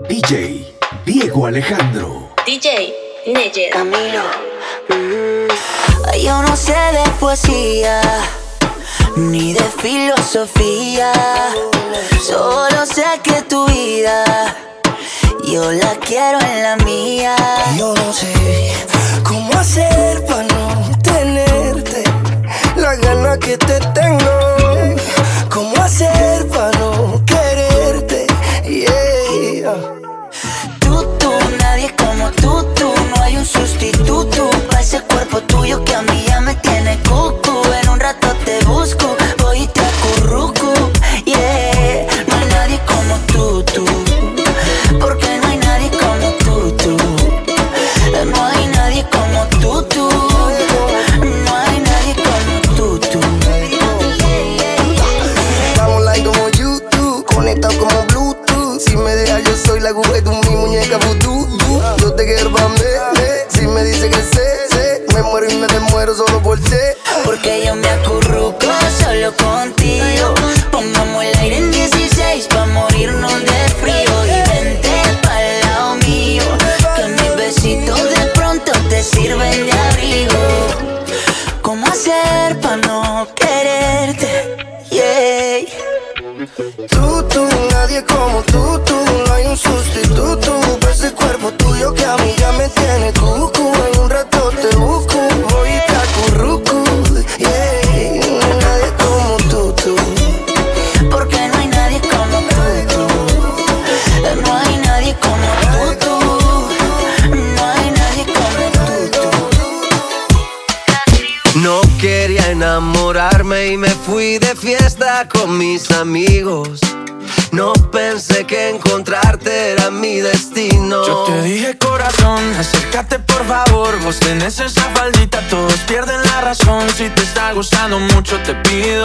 DJ Diego Alejandro. DJ Neyes. Camilo. Mm. Yo no sé de poesía ni de filosofía. Solo sé que tu vida yo la quiero en la mía. Yo no sé cómo hacer para no tenerte la gana que te tengo. ¿Cómo hacer para sustituto, no hay un sustituto para ese cuerpo tuyo que a mí ya me tiene cucu.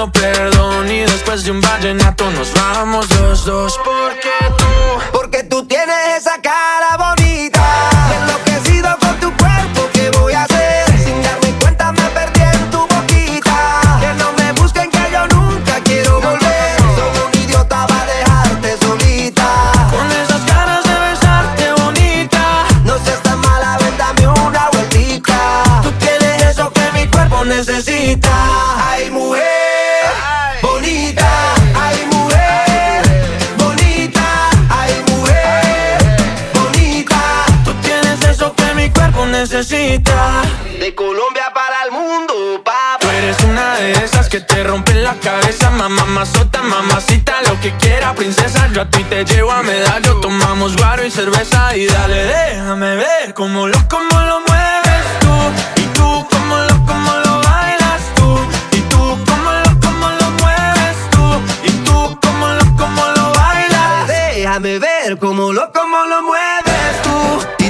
pido perdón y después de un vallenato nos vamos Eres una de esas que te rompen la cabeza. Mamá, mazota, mamacita, lo que quiera, princesa. Yo a ti te llevo a medallo Tomamos guaro y cerveza. Y dale, déjame ver cómo lo, cómo lo mueves tú. Y tú, cómo lo, cómo lo bailas tú. Y tú, cómo lo, cómo lo mueves tú. Y tú, cómo lo, cómo lo bailas. Déjame ver cómo lo, cómo lo mueves tú.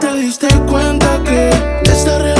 Te diste cuenta que esta relación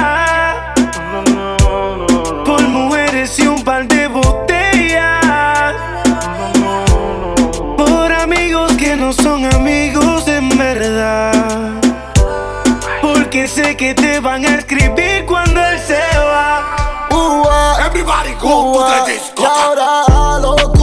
que te van a escribir cuando él se va. Uh -huh. Everybody go uh -huh. to the disco. Y ahora loco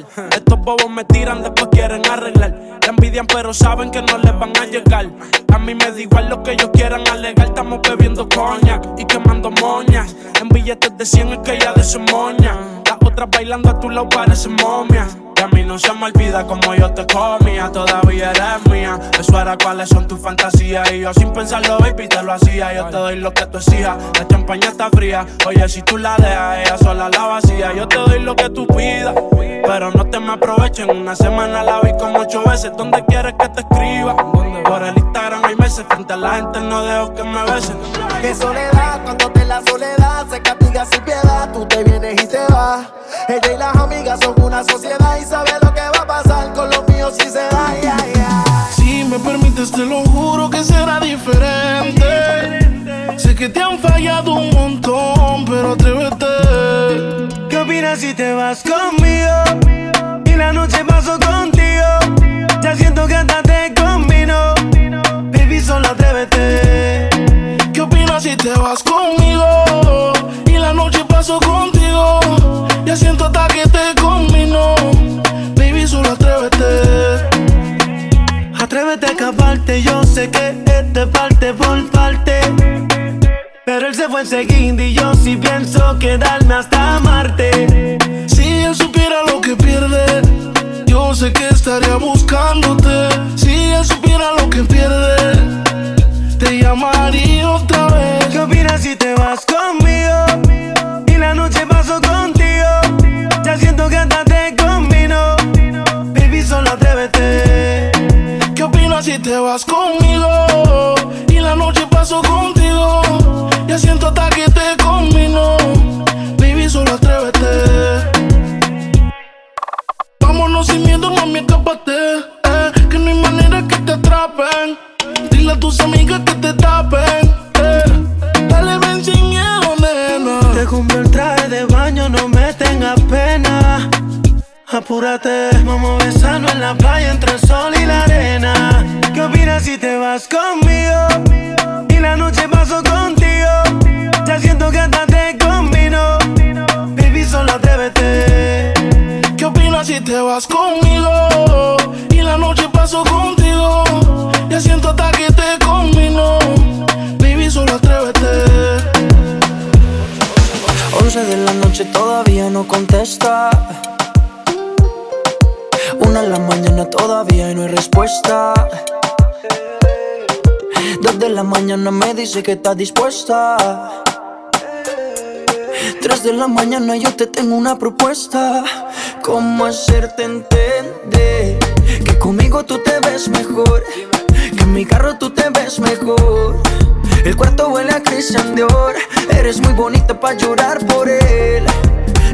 Estos bobos me tiran, después quieren arreglar. La envidian, pero saben que no les van a llegar. A mí me da igual lo que ellos quieran alegar. Estamos bebiendo coñac y quemando moñas. En billetes de 100 es que ya de su moña. Las otras bailando a tu lado parecen momias. Y a mí no se me olvida como yo te comía, todavía eres mía. Eso era cuáles son tus fantasías. Y yo sin pensarlo, baby, te lo hacía. Yo te doy lo que tú exijas. La champaña está fría. Oye, si tú la dejas, ella sola En una semana la vi como ocho veces. ¿Dónde sé que este parte por parte. Pero él se fue enseguida y yo sí pienso quedarme hasta Marte. Si él supiera lo que pierde, yo sé que estaría buscándote. Si él supiera lo que pierde, te llamaría otra vez. ¿Qué opinas si te vas conmigo? Y la noche paso contigo. Ya siento que hasta te combino. Baby, solo atrévete. ¿Qué opinas si te vas conmigo? Apúrate, vamos besando en la playa entre el sol y la arena. ¿Qué opinas si te vas conmigo? Y la noche paso contigo. Ya siento que hasta te combino. Baby, solo atrévete. ¿Qué opinas si te vas conmigo? Y la noche paso contigo. Ya siento hasta que te combino. Baby, solo atrévete. 11 de la noche todavía no contesta una en la mañana todavía y no hay respuesta. Dos de la mañana me dice que está dispuesta. Tres de la mañana yo te tengo una propuesta. ¿Cómo hacerte entender que conmigo tú te ves mejor? Que en mi carro tú te ves mejor. El cuarto huele a cristian de oro. Eres muy bonita para llorar por él.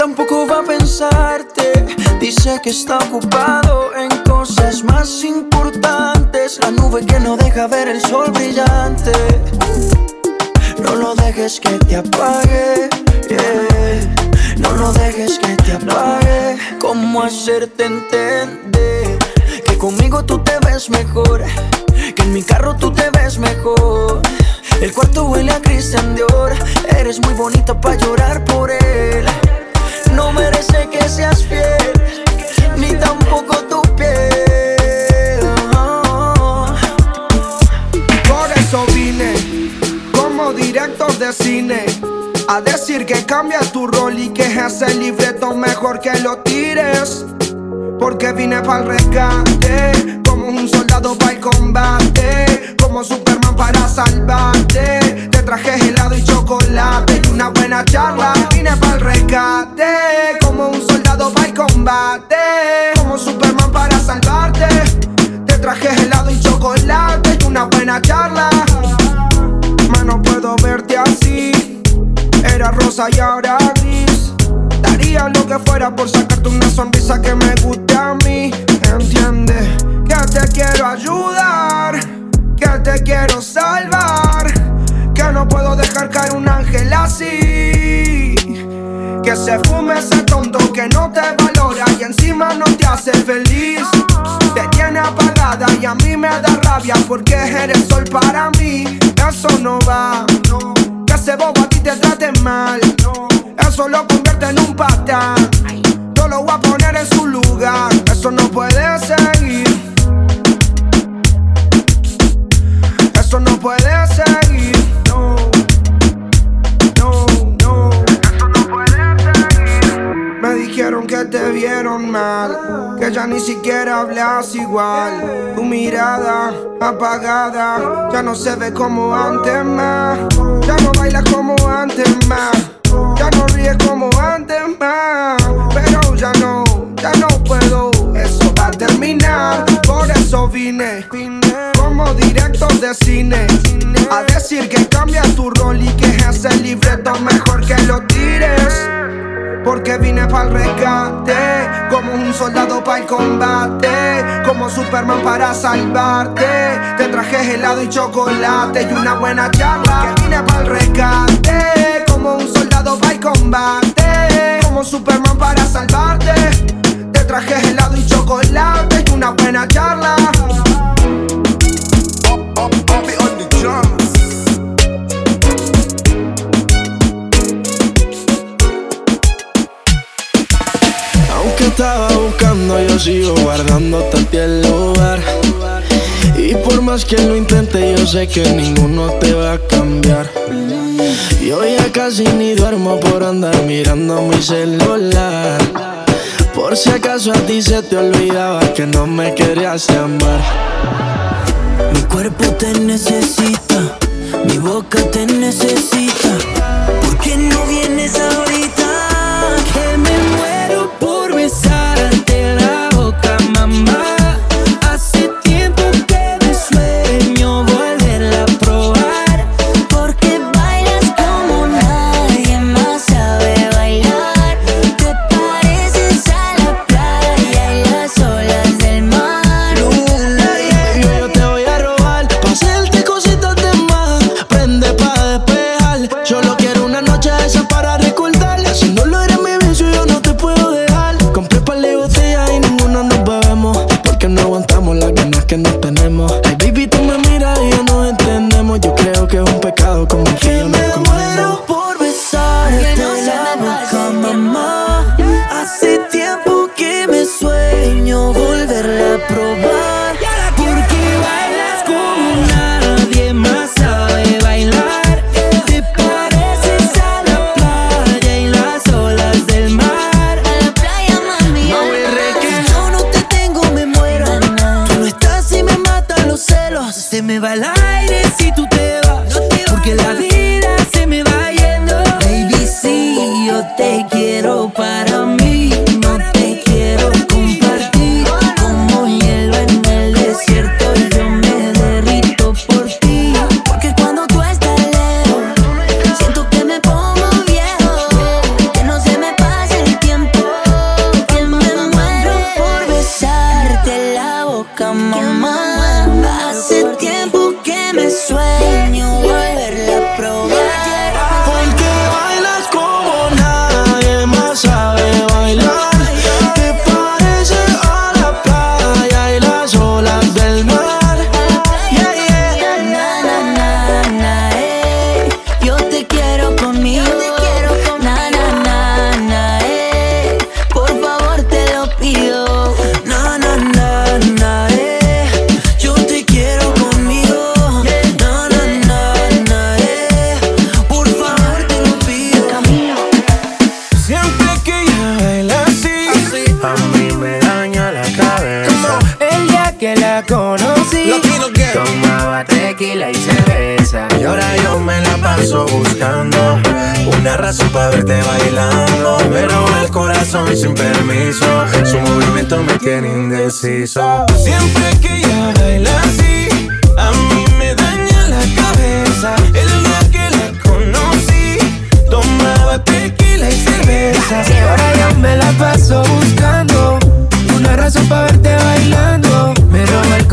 Tampoco va a pensarte. Dice que está ocupado en cosas más importantes. La nube que no deja ver el sol brillante. No lo dejes que te apague. No lo dejes que te apague. ¿Cómo hacerte entender que conmigo tú te ves mejor? Que en mi carro tú te ves mejor. El cuarto huele a Christian Dior. Eres muy bonita para llorar por él. Que cambia tu rol y que ese libreto mejor que lo tires. Porque vine para el rescate, como un soldado para el combate, como Superman para salvarte. Te traje helado y chocolate y una buena charla. Vine para el rescate, como un soldado para el combate, como Superman para salvarte. Te traje helado y chocolate y una buena charla. Era rosa y ahora gris. Daría lo que fuera por sacarte una sonrisa que me guste a mí. Entiende que te quiero ayudar, que te quiero salvar, que no puedo dejar caer un ángel así. Que se fume ese tonto que no te valora y encima no te hace feliz. Te tiene apagada y a mí me da rabia porque eres sol para mí. Eso no va. Que ese bobo a ti te trate mal. Eso lo convierte en un patán. Yo lo voy a poner en su lugar. Eso no puede seguir. Eso no puede seguir. Dijeron que te vieron mal. Que ya ni siquiera hablas igual. Tu mirada apagada. Ya no se ve como antes más. Ya no bailas como antes más. Ya no ríes como antes más. Pero ya no, ya no puedo. Eso va a terminar. Por eso vine. Como director de cine. A decir que cambia tu rol y que ese libreto mejor que lo tires. Porque vine para el rescate, como un soldado para el combate, como Superman para salvarte. Te traje helado y chocolate y una buena charla. Que vine para el rescate, como un soldado para el combate, como Superman para salvarte. Te traje helado y chocolate y una buena charla. Aunque estaba buscando, yo sigo guardándote a ti el lugar. Y por más que lo intente, yo sé que ninguno te va a cambiar. Yo ya casi ni duermo por andar mirando mi celular. Por si acaso a ti se te olvidaba que no me querías llamar. Mi cuerpo te necesita, mi boca te necesita.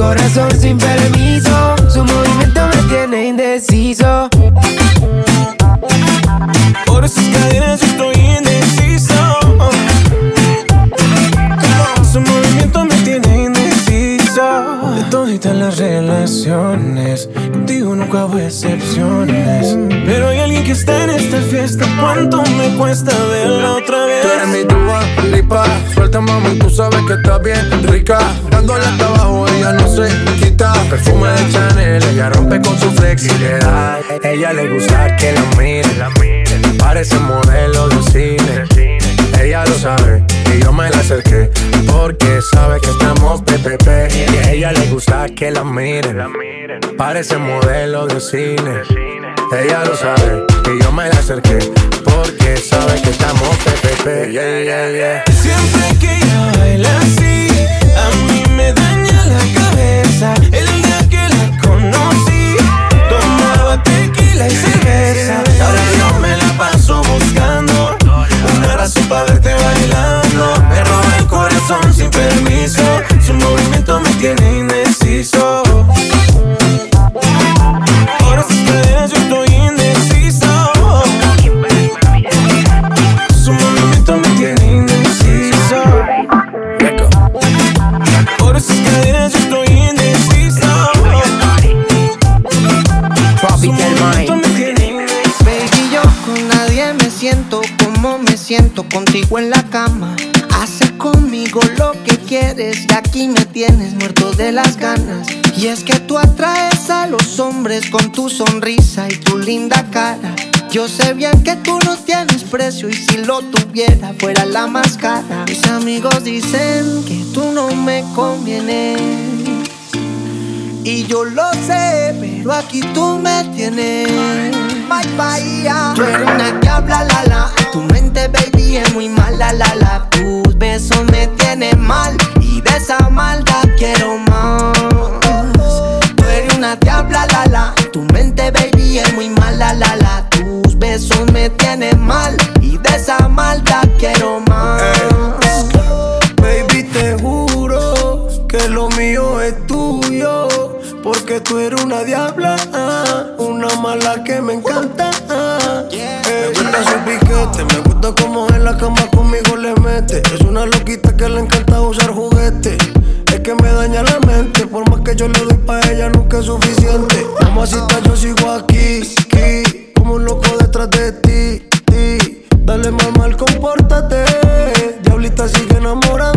Corazón sin permiso, su movimiento me tiene indeciso. Por esas cadenas estoy indeciso. Su movimiento me tiene indeciso. De toditas las relaciones, contigo nunca hubo excepciones. Pero hay alguien que está en esta fiesta. ¿Cuánto me cuesta verla otra lipa Suelta mami, tú sabes que estás bien rica. Dándole hasta abajo, ella no se quita. Perfume de Chanel, ella rompe con su flexibilidad Ella le gusta que la miren Parece modelo de cine. Ella lo sabe y yo me la acerqué. Porque sabe que estamos PPP Y a ella le gusta que la miren Parece modelo de cine ella lo sabe y yo me la acerqué porque sabe que estamos PPP. Yeah, yeah, yeah. Siempre que ella baila así, a mí me daña la cabeza. El día que la conocí, tomaba tequila y cerveza. Ahora yo me la paso buscando una razón para verte bailando. Me roba el corazón sin permiso, su movimiento me tiene indeciso. Siento contigo en la cama. Haces conmigo lo que quieres y aquí me tienes muerto de las ganas. Y es que tú atraes a los hombres con tu sonrisa y tu linda cara. Yo sé bien que tú no tienes precio y si lo tuviera fuera la más cara. Mis amigos dicen que tú no me convienes. Y yo lo sé, pero aquí tú me tienes. Bye, bye, Tú eres una diabla, la la. Tu mente, baby, es muy mala, la la. Tus besos me tienen mal. Y de esa maldad quiero más. Tú eres una diabla, la. Tu mente, baby, es muy mala, la la. Tus besos me tienen mal. Y de esa maldad quiero más. Baby, te juro que lo mío es tuyo. Porque tú eres una diabla, mala que me encanta. ah. Me gusta su piquete, me gusta como en la cama conmigo le mete. Es una loquita que le encanta usar juguete. Es que me daña la mente, por más que yo le doy pa' ella nunca es suficiente. Mamacita, yo sigo aquí, aquí, como un loco detrás de ti, ti. Dale mamá, compórtate. Diablita sigue enamorándome.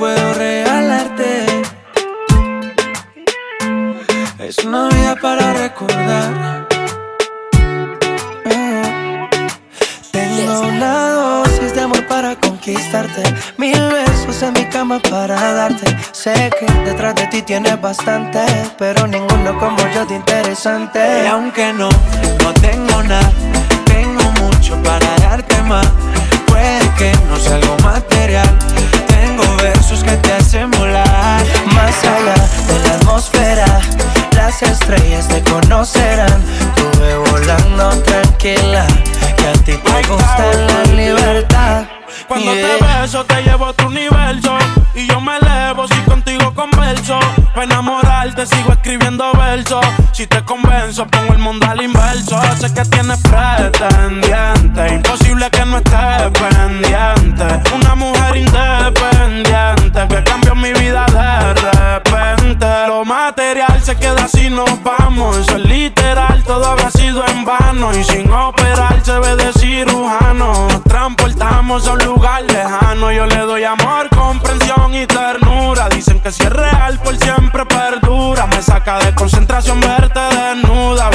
puedo regalarte es una vida para recordar. Mm. Tengo una dosis de amor para conquistarte. Mil besos en mi cama para darte. Sé que detrás de ti tienes bastante, pero ninguno como yo de interesante. Y aunque no, no tengo nada, tengo mucho para darte más. Puede que no sea algo material, tengo versos que te hacen volar más allá de la atmósfera. Las estrellas te conocerán. Tuve volando tranquila. Que a ti te gusta la libertad. Cuando te beso, te llevo a tu universo. Y yo me elevo si contigo converso. Para enamorarte, sigo escribiendo versos. Si te convenzo, pongo el mundo al inverso. Sé que tienes pretendiente. Imposible que no estés pendiente. ahora sí nos vamos. Eso es literal, todo habrá sido en vano. Y sin operar se ve de cirujano. Nos transportamos a un lugar lejano. Yo le doy amor, comprensión y ternura. Dicen que si es real, por siempre perdura. Me saca de concentración verte desnuda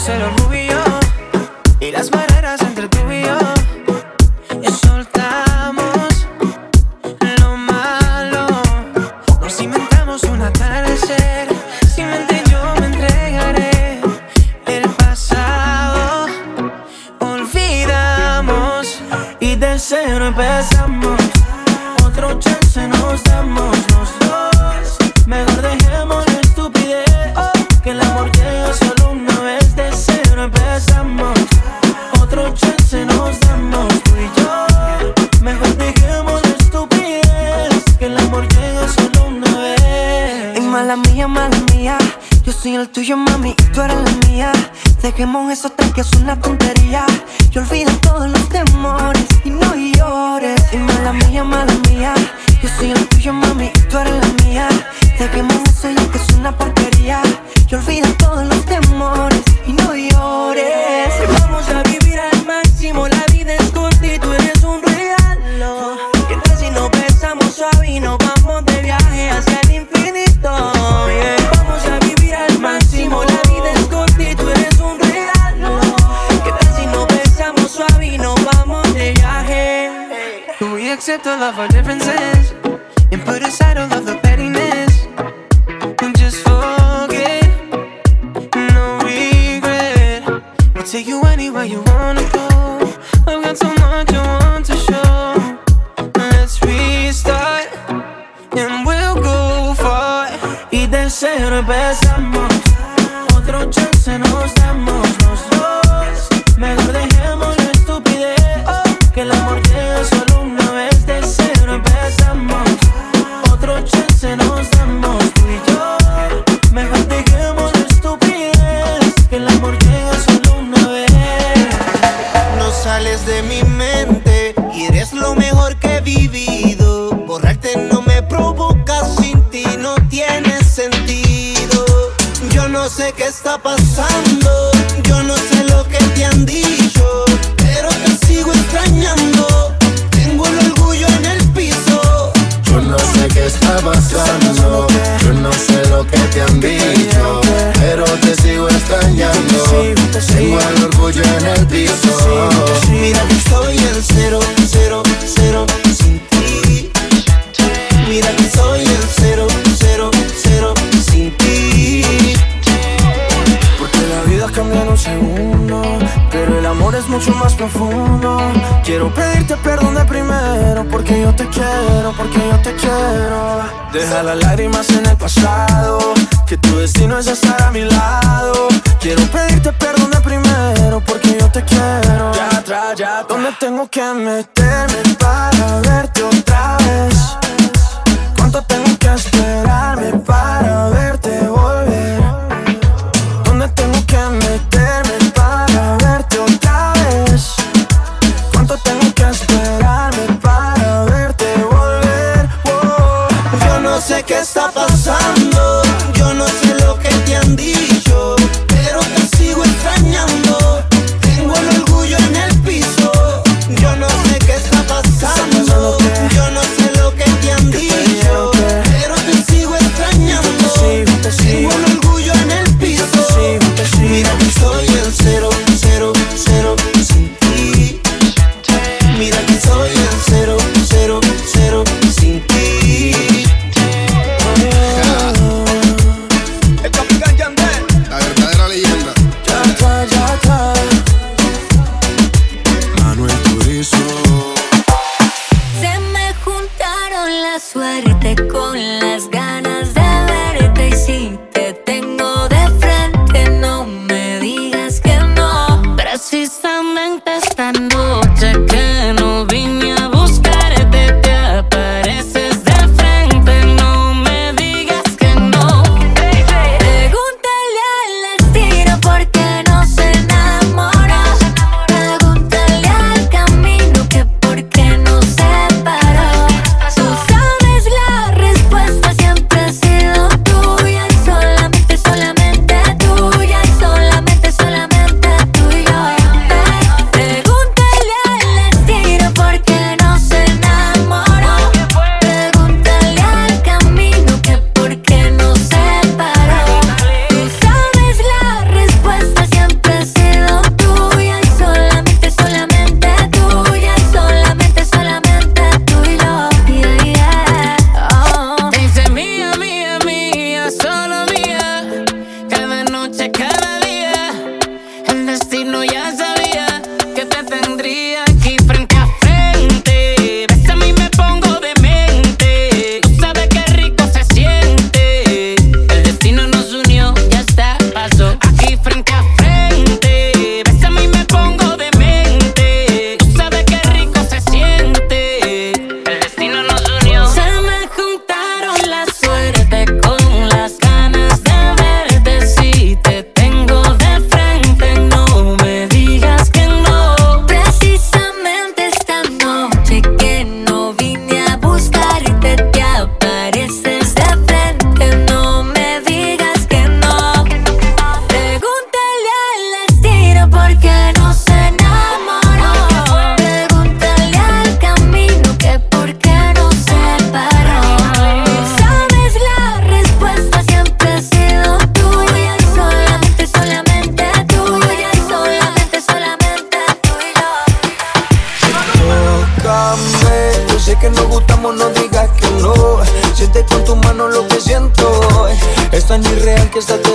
los celos rubios y las barreras entre tú y yo. Y soltamos lo malo, nos inventamos un atardecer. Si mente yo me entregaré el pasado, olvidamos y de cero empezamos.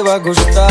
va.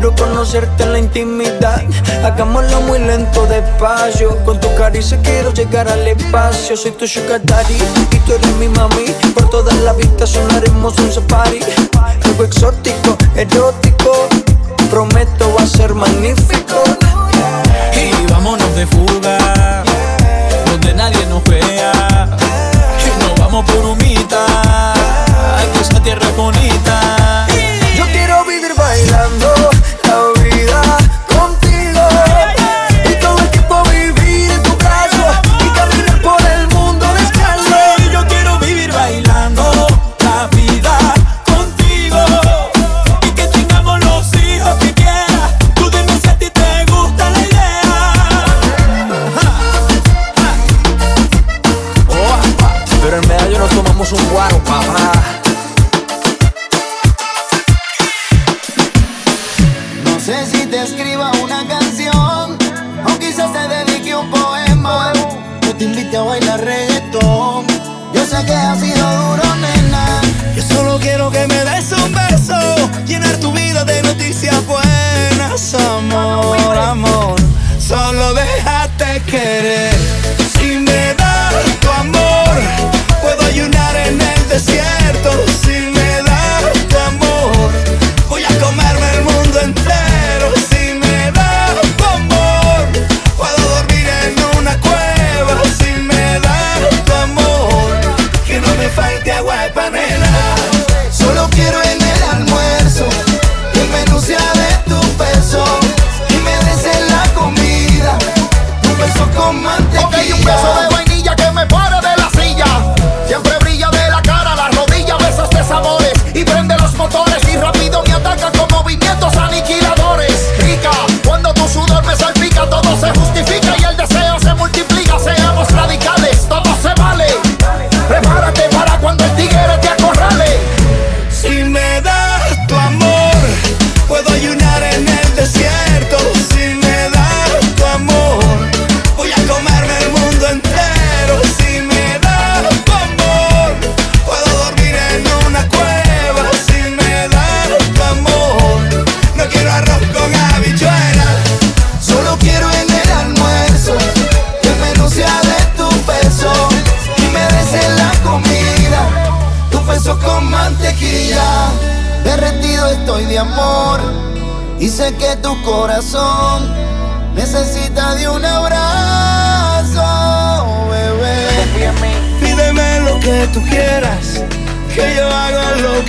Quiero conocerte en la intimidad. Hagámoslo muy lento, despacio. Con tu caricia quiero llegar al espacio. Soy tu sugar daddy y tú eres mi mami. Por todas las vistas sonaremos un safari. Algo exótico, erótico. Prometo va a ser magnífico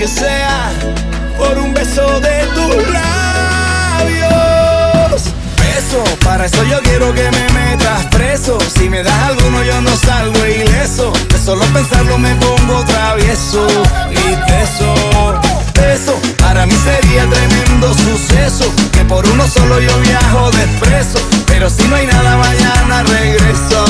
aunque sea por un beso de tus labios. Beso, para eso yo quiero que me metas preso. Si me das alguno, yo no salgo ileso. De solo pensarlo me pongo travieso y teso. Eso para mí sería tremendo suceso. Que por uno solo yo viajo despreso. Pero si no hay nada, mañana regreso.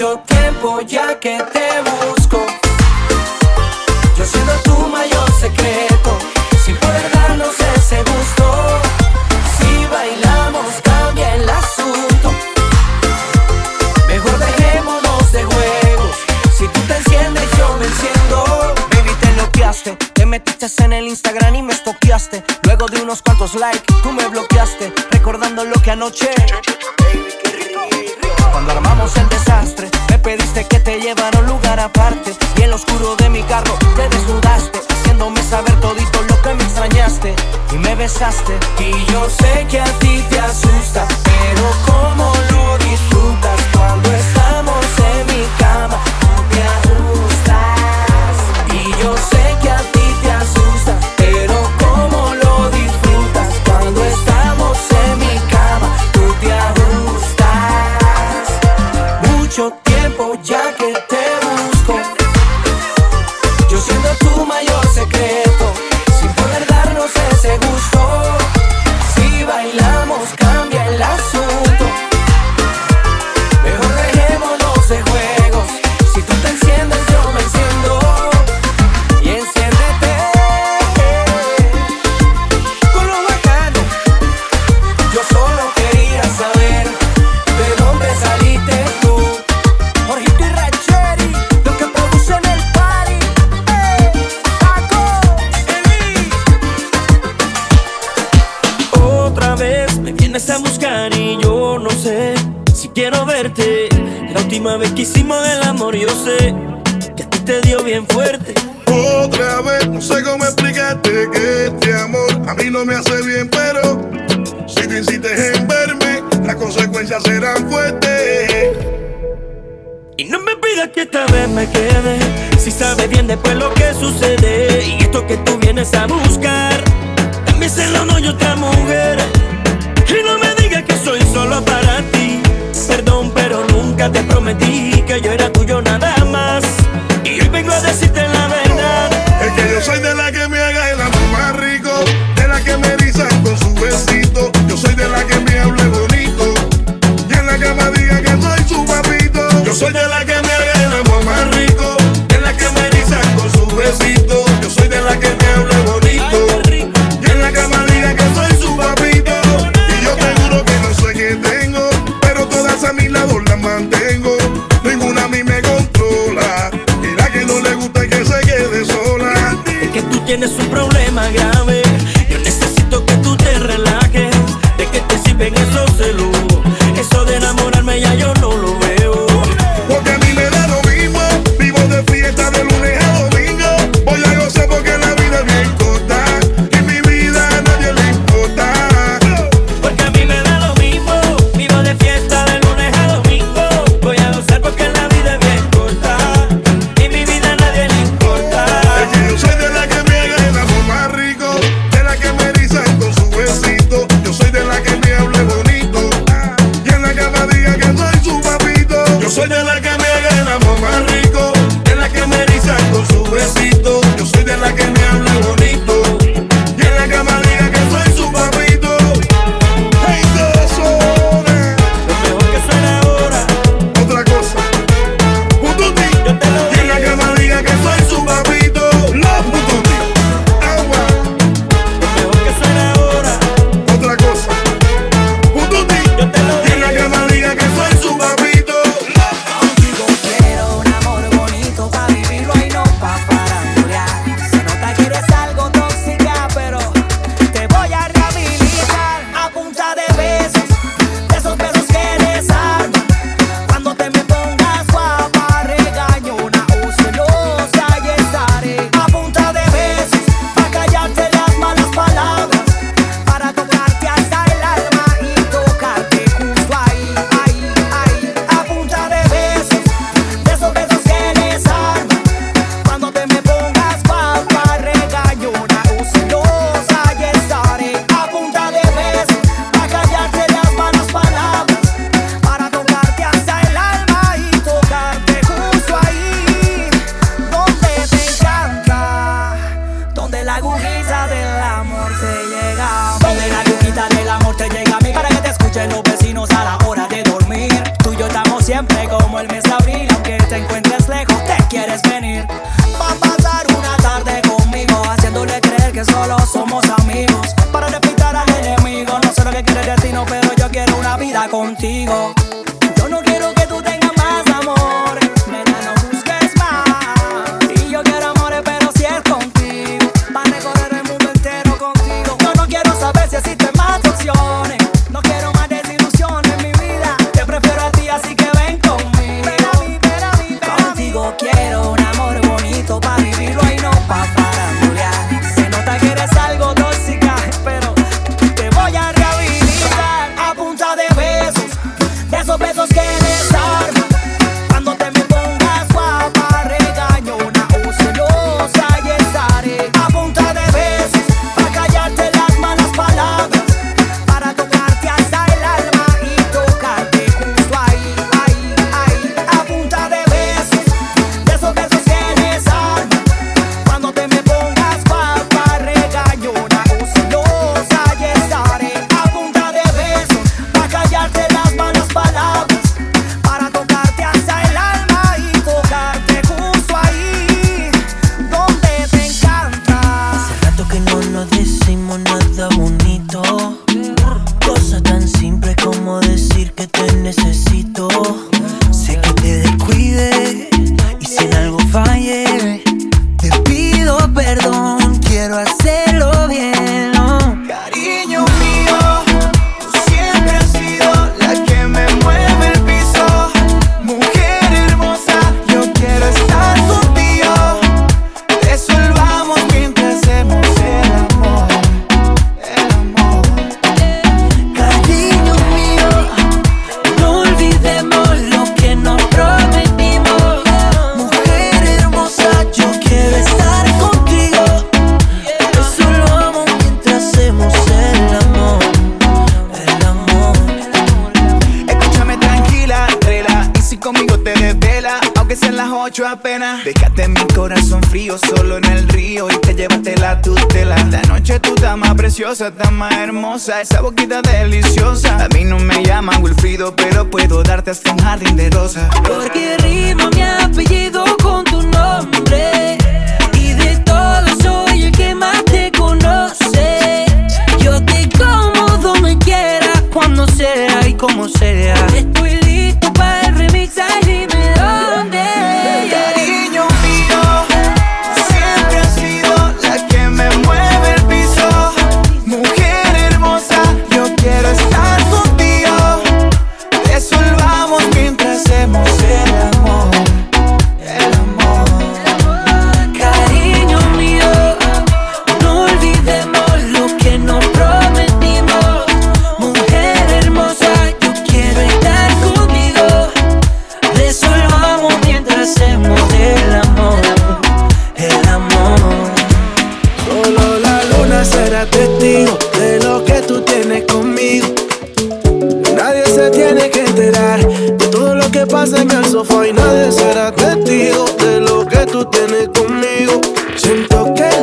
mucho tiempo ya que te busco. Yo siendo tu mayor secreto, sin poder darnos ese gusto. Si bailamos, cambia el asunto. Mejor dejémonos de juegos. Si tú te enciendes, yo me enciendo. Baby, te bloqueaste. Te metiste en el Instagram y me estoqueaste. Luego de unos cuantos likes, tú me bloqueaste. Recordando lo que anoche. Cuando armamos el desastre te llevaron lugar aparte. Y en lo oscuro de mi carro te desnudaste Haciéndome saber todito lo que me extrañaste. Y me besaste. Y yo sé que a ti te asusta última vez que hicimos el amor, yo sé que a ti te dio bien fuerte. Otra vez, no sé cómo explicarte que este amor a mí no me hace bien, pero si tú insistes en verme, las consecuencias serán fuertes. Y no me pidas que esta vez me quede, si sabes bien después lo que sucede, y esto que tú vienes a buscar tienes un problema grave. Yo necesito que tú te relajes. ¿De qué te sirven esos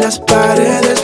Las paredes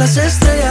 las estrellas.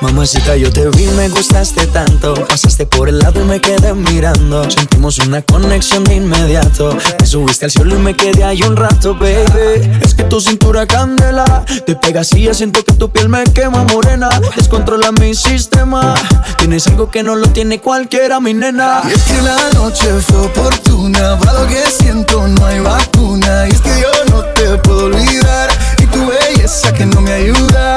Mamacita, yo te vi, me gustaste tanto. Pasaste por el lado y me quedé mirando. Sentimos una conexión de inmediato. Te subiste al cielo y me quedé ahí un rato, baby. Es que tu cintura candela. Te pegas y ya siento que tu piel me quema morena. Descontrola mi sistema. Tienes algo que no lo tiene cualquiera, mi nena. Y es que la noche fue oportuna. Para lo que siento no hay vacuna. Y es que yo no te puedo olvidar. Y tu belleza que no me ayuda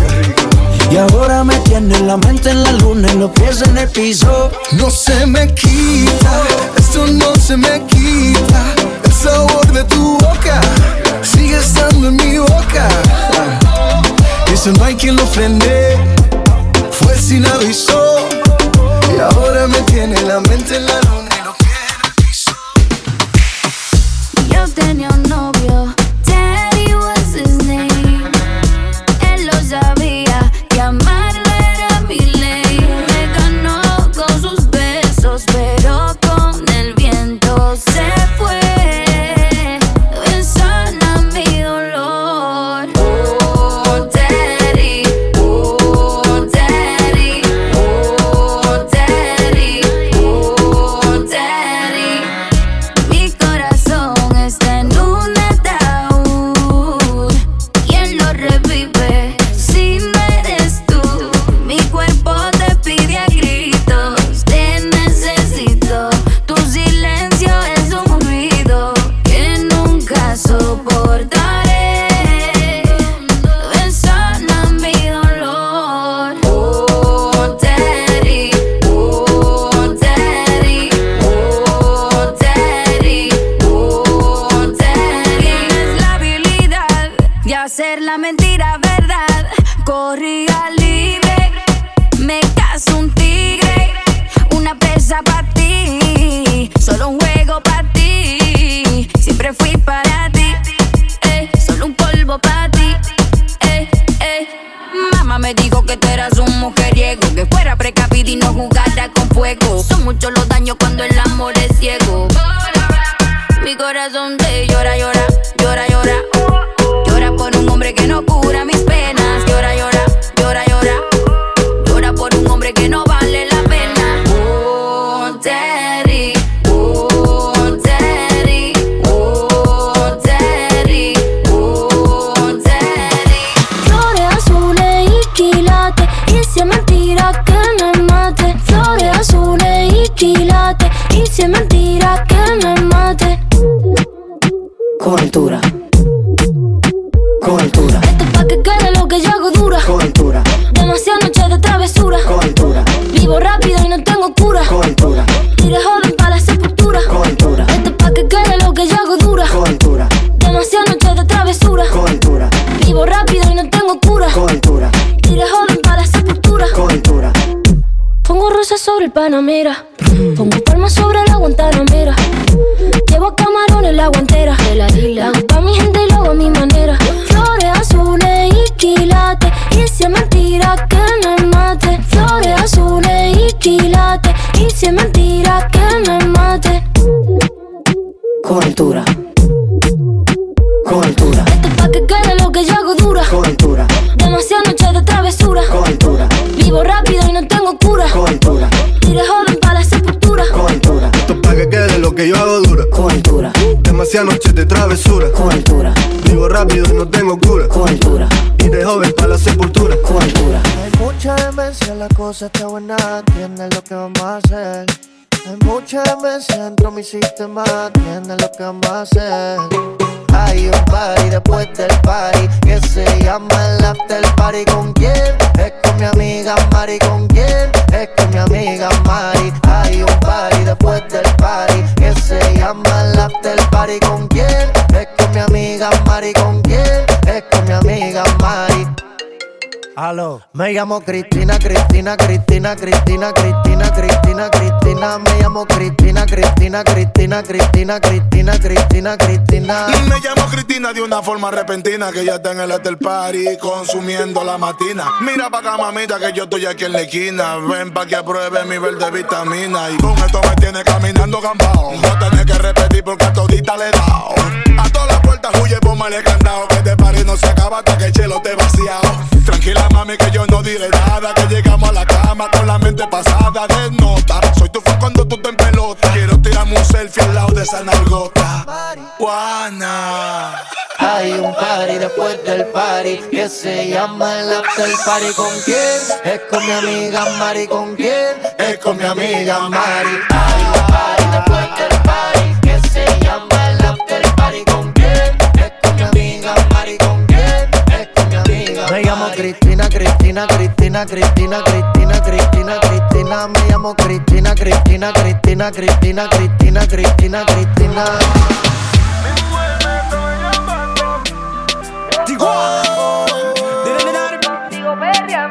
y ahora me tiene la mente en la luna y los pies en el piso. No se me quita, esto no se me quita. El sabor de tu boca sigue estando en mi boca. Eso no hay quien lo frene, fue sin aviso. Y ahora me tiene la mente en la luna y los pies en el piso. Yo tenía un novio mucha demencia, la cosa está buena, entiendes lo que vamos a hacer. Hay mucha demencia dentro de mi sistema, entiendes lo que vamos a hacer. Hay un party después del party que se llama el after party. ¿Con quién? Es con mi amiga Mari. ¿Con quién? Es con mi amiga Mari. Hay un party después del party que se llama el after party. ¿Con quién? Es con mi amiga Mari. ¿Con quién? Es con mi amiga Mari. Aló. Me llamo Cristina, Cristina, Cristina, Cristina, Cristina, Cristina, Cristina. Me llamo Cristina, Cristina, Cristina, Cristina, Cristina, Cristina, Cristina. Me llamo Cristina de una forma repentina que ya está en el after party consumiendo la matina. Mira pa' acá, mamita, que yo estoy aquí en la esquina. Ven pa' que apruebe mi verde vitamina. Y con esto me tiene caminando gambao. No tenés que repetir porque a todita le he dado. A todas las puertas huye, póngale candado. Que este party no se acaba hasta que el chelo te vaciado. Tranquila, mami, que yo no diré nada. Que llegamos a la cama con la mente pasada de nota. Soy tu fan cuando tú te en pelota. Quiero tirarme un selfie al lado de esa nalgota. Juana. Hay un party después del party que se llama el after party. ¿Con quién? Es con mi amiga Mari. ¿Con quién? Es con mi amiga Mari. Hay un party después del party que se llama el after party. ¿Con quién? Es con mi amiga Mari. ¿Con quién? Es con mi amiga Me llamo Cristina, Cristina, Cristina, Cristina, Cristina, Cristina, Cristina. Me llamo Cristina, Cristina, Cristina, Cristina, Cristina, Cristina, Cristina. Sigo perreando. Mi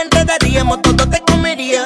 enredaríamos, todo te comería.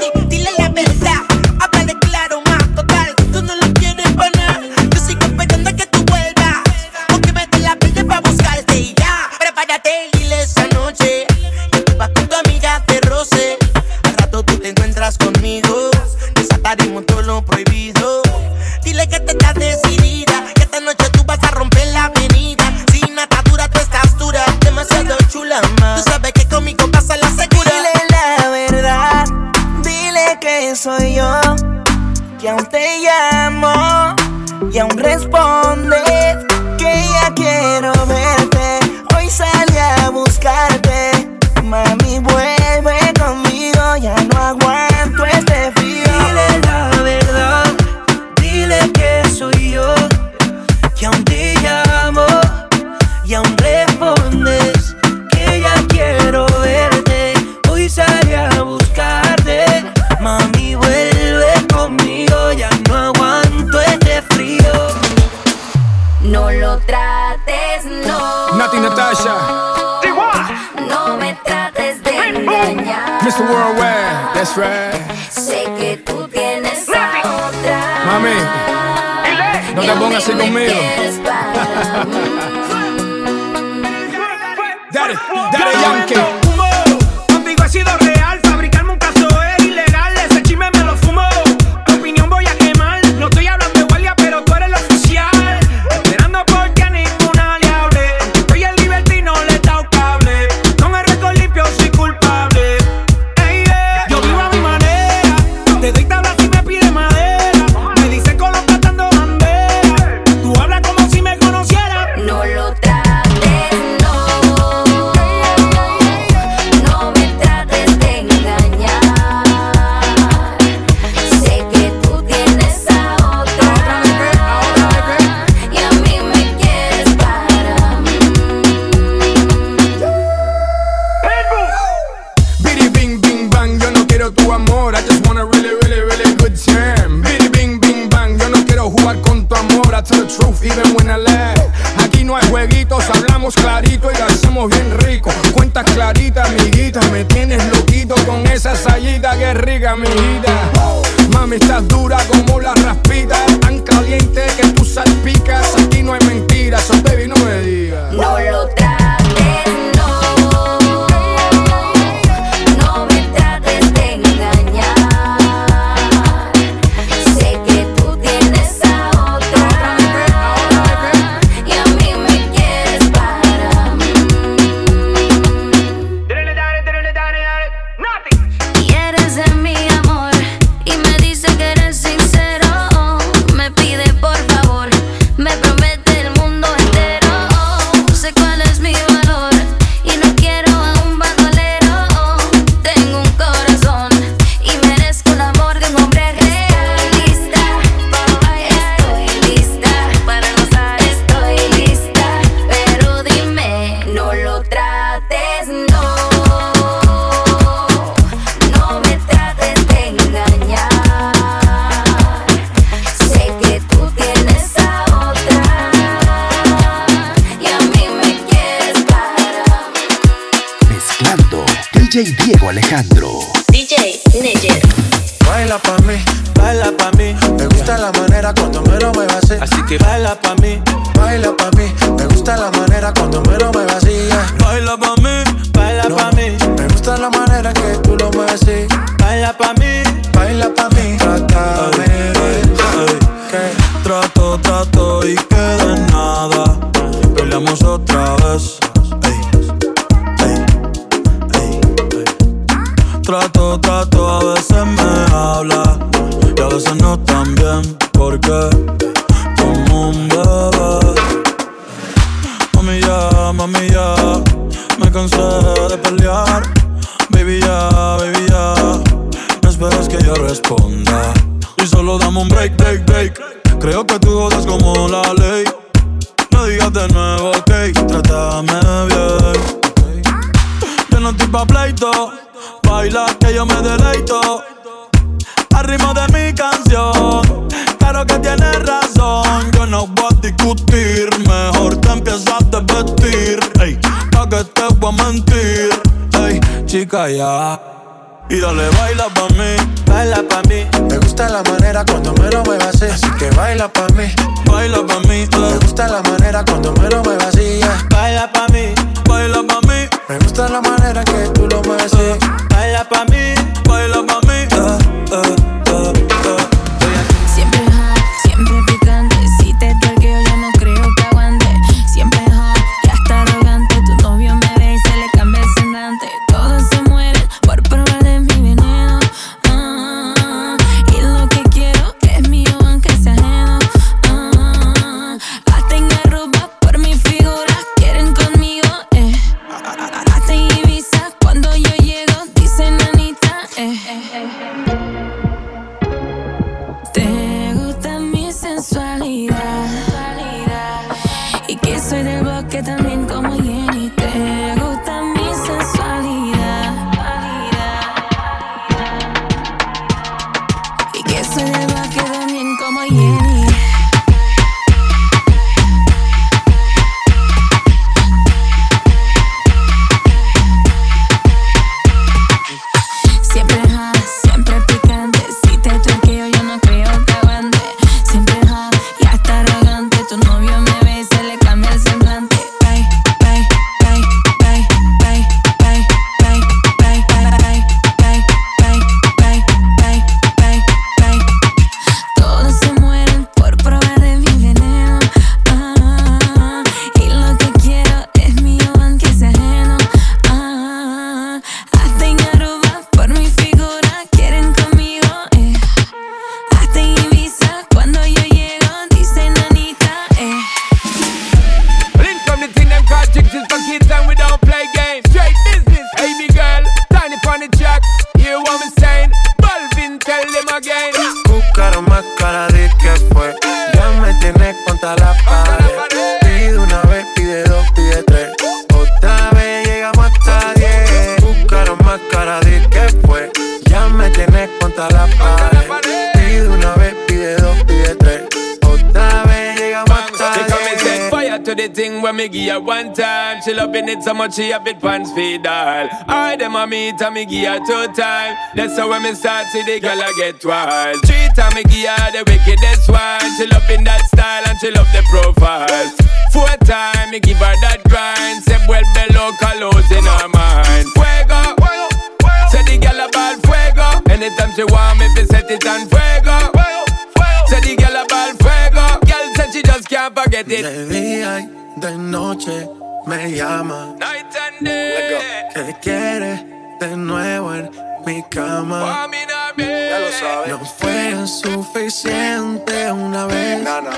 so much she a bit pants feed all. I them a meet and me give her two time. That's how when me start see the girl a get wild. Three time me give her the wickedest one. She love in that style and she love the profile. Four time me give her that grind. Say well below colors in her mind. Fuego, fuego, fuego. Say the girl about fuego. Anytime she want me, fi set it on fuego. fuego, fuego. Say the girl about fuego. Girl said she just can't forget it. de noche me llama. Night and day. ¿Qué quieres de nuevo en mi cama? Ya lo sabes. No fue suficiente una vez. Nana.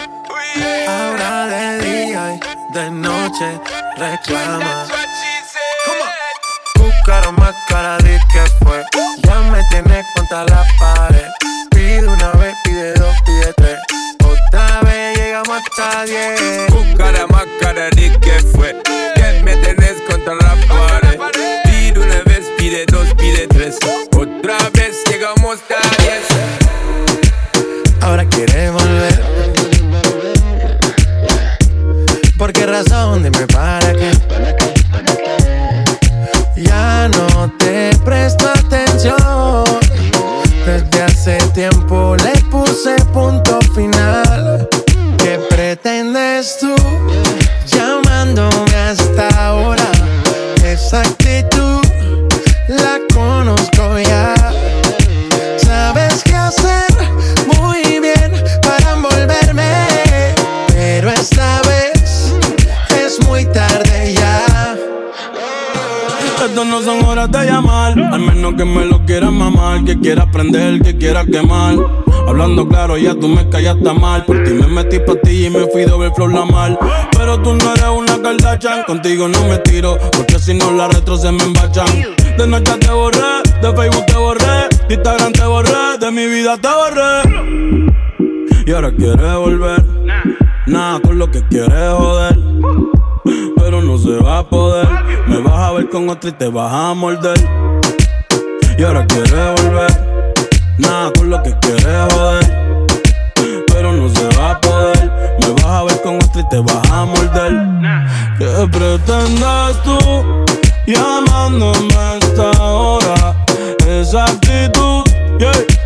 Ahora de día y de noche reclama. Buscaron más cara, di que fue. Ya me tienes contra la pared. Pide una vez, pide dos hasta 10. Buscará más cara ni que fue. Que me tenés contra la pared. Pide una vez, pide dos, pide tres. Otra vez llegamos a 10. Ahora quiere volver. ¿Por qué razón? Dime para qué. ya tú me callaste mal. Por ti me metí pa ti y me fui doble flow la mal. Pero tú no eres una Kardashian, contigo no me tiro, porque si no la retro se me embachan. De noche te borré, de Facebook te borré, de Instagram te borré, de mi vida te borré. Y ahora quieres volver, nada con lo que quieres joder. Pero no se va a poder, me vas a ver con otra y te vas a morder. Y ahora quieres volver, nada con lo que quieres joder no se va a poder. Me vas a ver con otro y te vas a morder. ¿Qué pretendes tú llamándome a esta hora? Esa actitud, yeah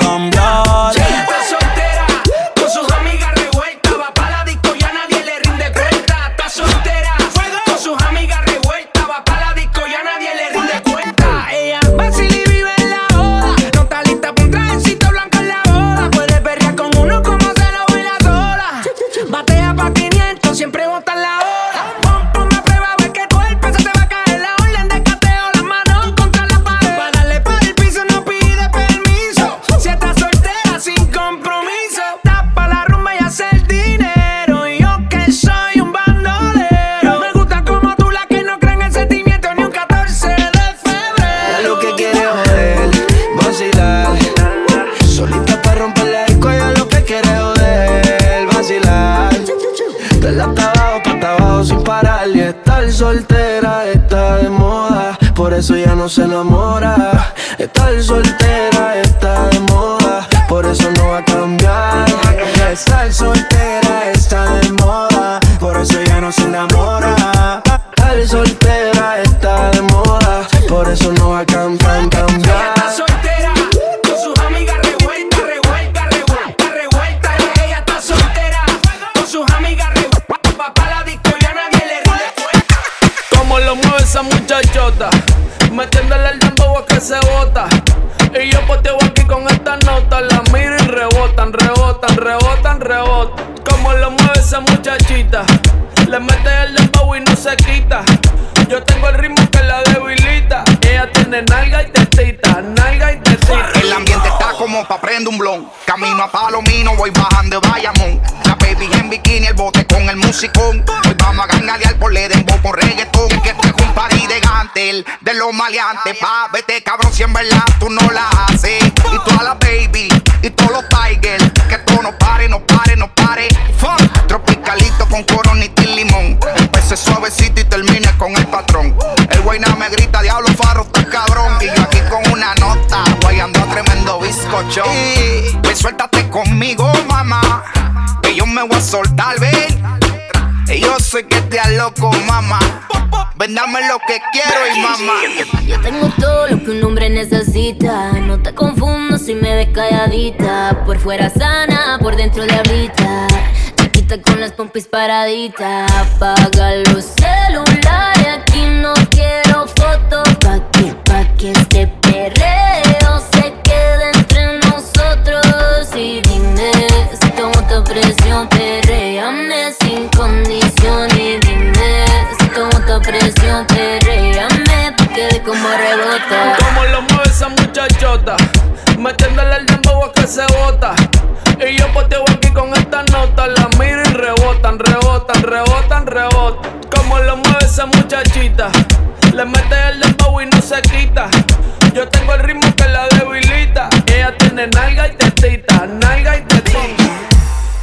quiero y mamá. Yo tengo todo lo que un hombre necesita. No te confundo si me ves calladita. Por fuera sana, por dentro de ahorita. Chiquita con las pompis paraditas. Apaga los celulares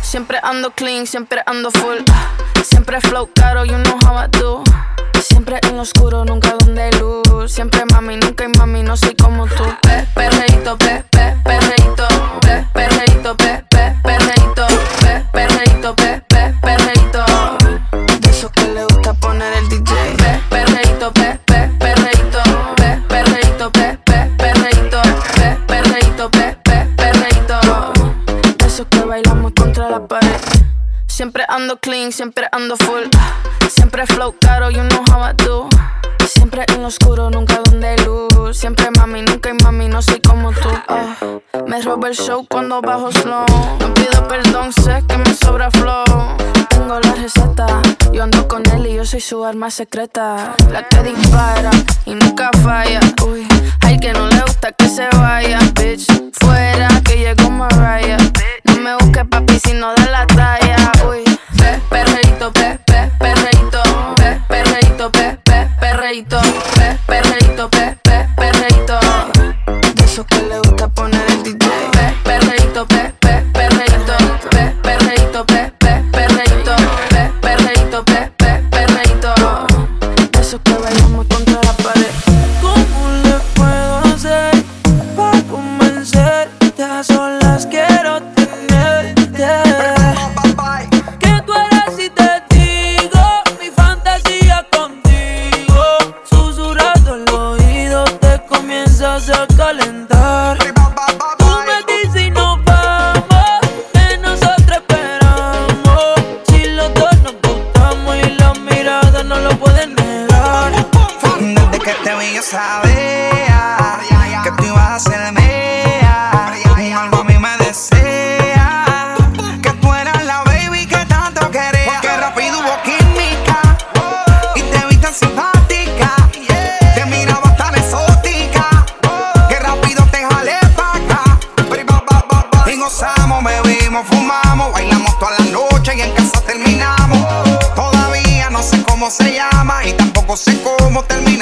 Siempre ando clean, siempre ando full. Siempre flow caro, you know how I do. Siempre en lo oscuro, nunca donde luz. Siempre mami, nunca hay mami, no soy como tú. Pe, perreito, pe, pe, perreito, pe, perreito. Siempre ando clean, siempre ando full. Siempre flow caro, you know how I do. Siempre en lo oscuro, nunca donde luz. Siempre mami, nunca hay mami, no soy como tú. Ah, me robo el show cuando bajo slow. No pido perdón, sé que me sobra flow. Tengo la receta, yo ando con él y yo soy su arma secreta. La que dispara y nunca falla. Uy, hay que no le gusta que se vaya, bitch. Fuera que llegó Mariah me busques, papi, si no da la talla. Uy, pe, perreíto, pe, pe, perreíto, pe, perreíto, pe, pe, perreíto. tampoco sé cómo.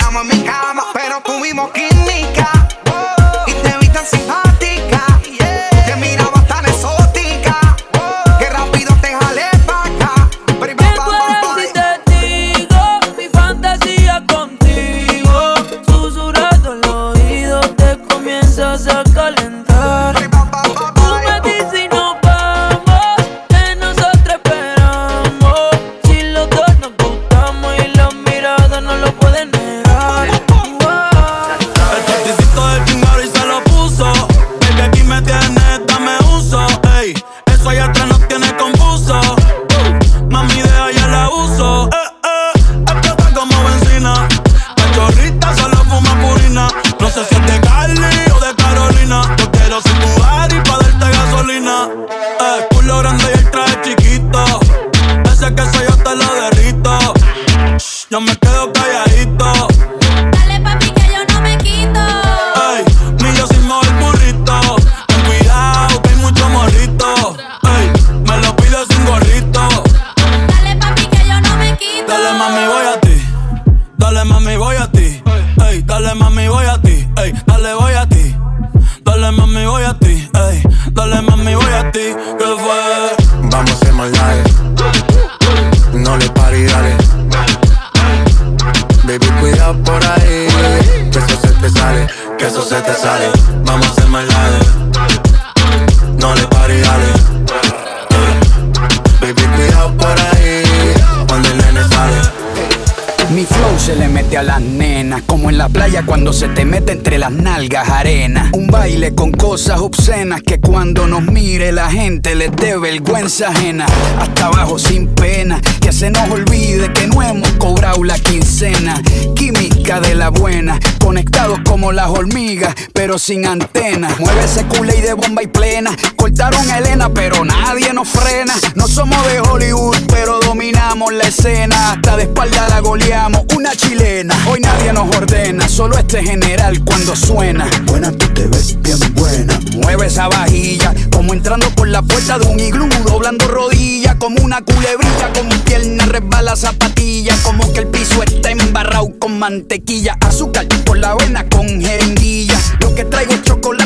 gente les dé vergüenza ajena. Hasta abajo sin pena, que se nos olvide que no hemos cobrado la quincena. Química de la buena, conectados como las hormigas, pero sin antenas. Mueve ese culé de bomba y plena. Cortaron a Elena, pero nadie nos frena. No somos de Hollywood, pero dominamos la escena. Hasta de espalda la goleamos, una chilena. Hoy nadie nos ordena, solo este general cuando suena. Buena, tú te ves bien buena Mueve esa vajilla, como entrando por la puerta de un iglú, doblando rodillas, como una culebrilla, con pierna resbala zapatilla, como que el piso está embarrado con mantequilla, azúcar por la avena con jeringuilla. Lo que traigo es chocolate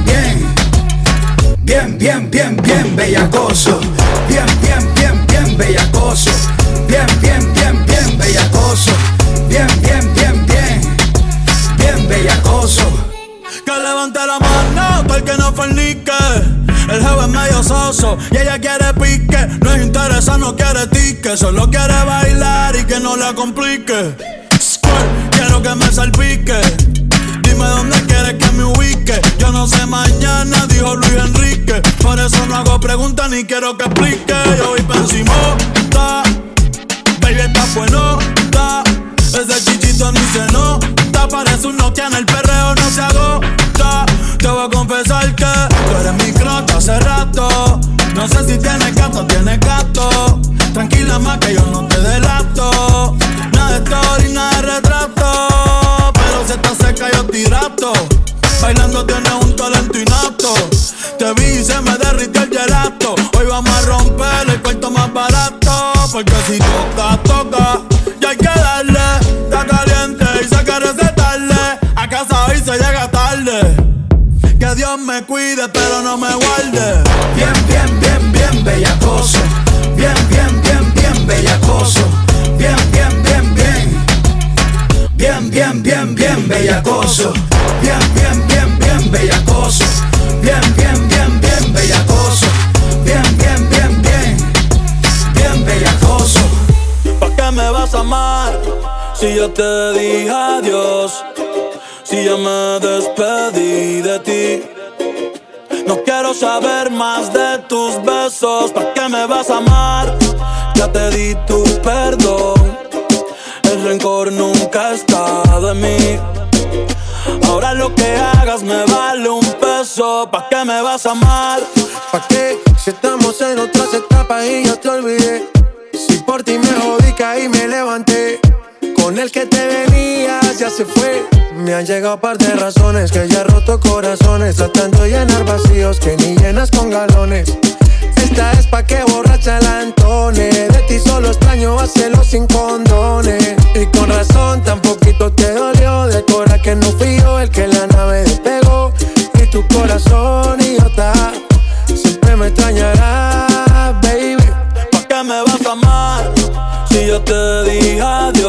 Bien, bien, bien, bien bellacoso. Bien, bien, bien, bien bellacoso. Bien, bien, bien, bien bellacoso. Bien, bien, bien, bien. Bien bellacoso. Que levante la mano el que no fornique. El jefe es medio soso y ella quiere pique. No es interesa, no quiere tique. Solo quiere bailar y que no la complique. Quiero que me salpique. No sé mañana, dijo Luis Enrique. Por eso no hago preguntas ni quiero que explique. Yo voy pa' encima, Baby, está bueno, Ese chichito ni se nota. Parece un Nokia en el perreo, no se agota. Te voy a confesar que tú eres mi crota hace rato. No sé si tienes gato o tienes gato. Tranquila más que yo no te delato. Nada de story, nada de retrato. Pero si estás seca yo tirato. Bailando Porque si toca, toca. Y hay que darle. Está caliente y se quiere recetarle. A casa hoy se llega tarde. Que Dios me cuide, pero no me guarde. Bien, bien, bien, bien bellacoso. Bien, bien, bien, bien bellacoso. Bien, bien, bien, bien. Bien, bien, bien, bien. Bien, bien, Si yo te dije adiós. Si ya me despedí de ti. No quiero saber más de tus besos. ¿Para qué me vas a amar? Ya te di tu perdón. El rencor nunca ha estado en mí. Ahora lo que hagas me vale un peso. ¿Para qué me vas a amar? ¿Pa' qué? Si estamos en otras etapas y yo te olvidé. Si por ti me jodí, caí, me levanté. El que te venías ya se fue. Me han llegado par de razones que ya roto corazones. Tratando de llenar vacíos que ni llenas con galones. Esta es pa' que borracha la entone. De ti solo extraño hacerlo sin condones. Y con razón tan poquito te dolió. De cora que no fui yo el que la nave despegó. Y tu corazón idiota siempre me extrañará, baby. ¿Pa' qué me vas a amar? Si yo te dije adiós.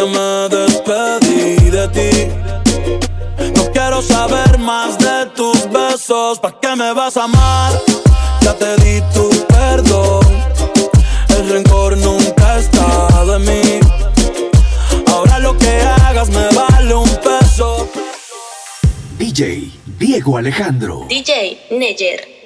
Ya me despedí de ti. No quiero saber más de tus besos. ¿Pa' qué me vas a amar? Ya te di tu perdón. El rencor nunca ha estado en mí. Ahora lo que hagas me vale un peso. DJ Diego Alejandro. DJ Neyer.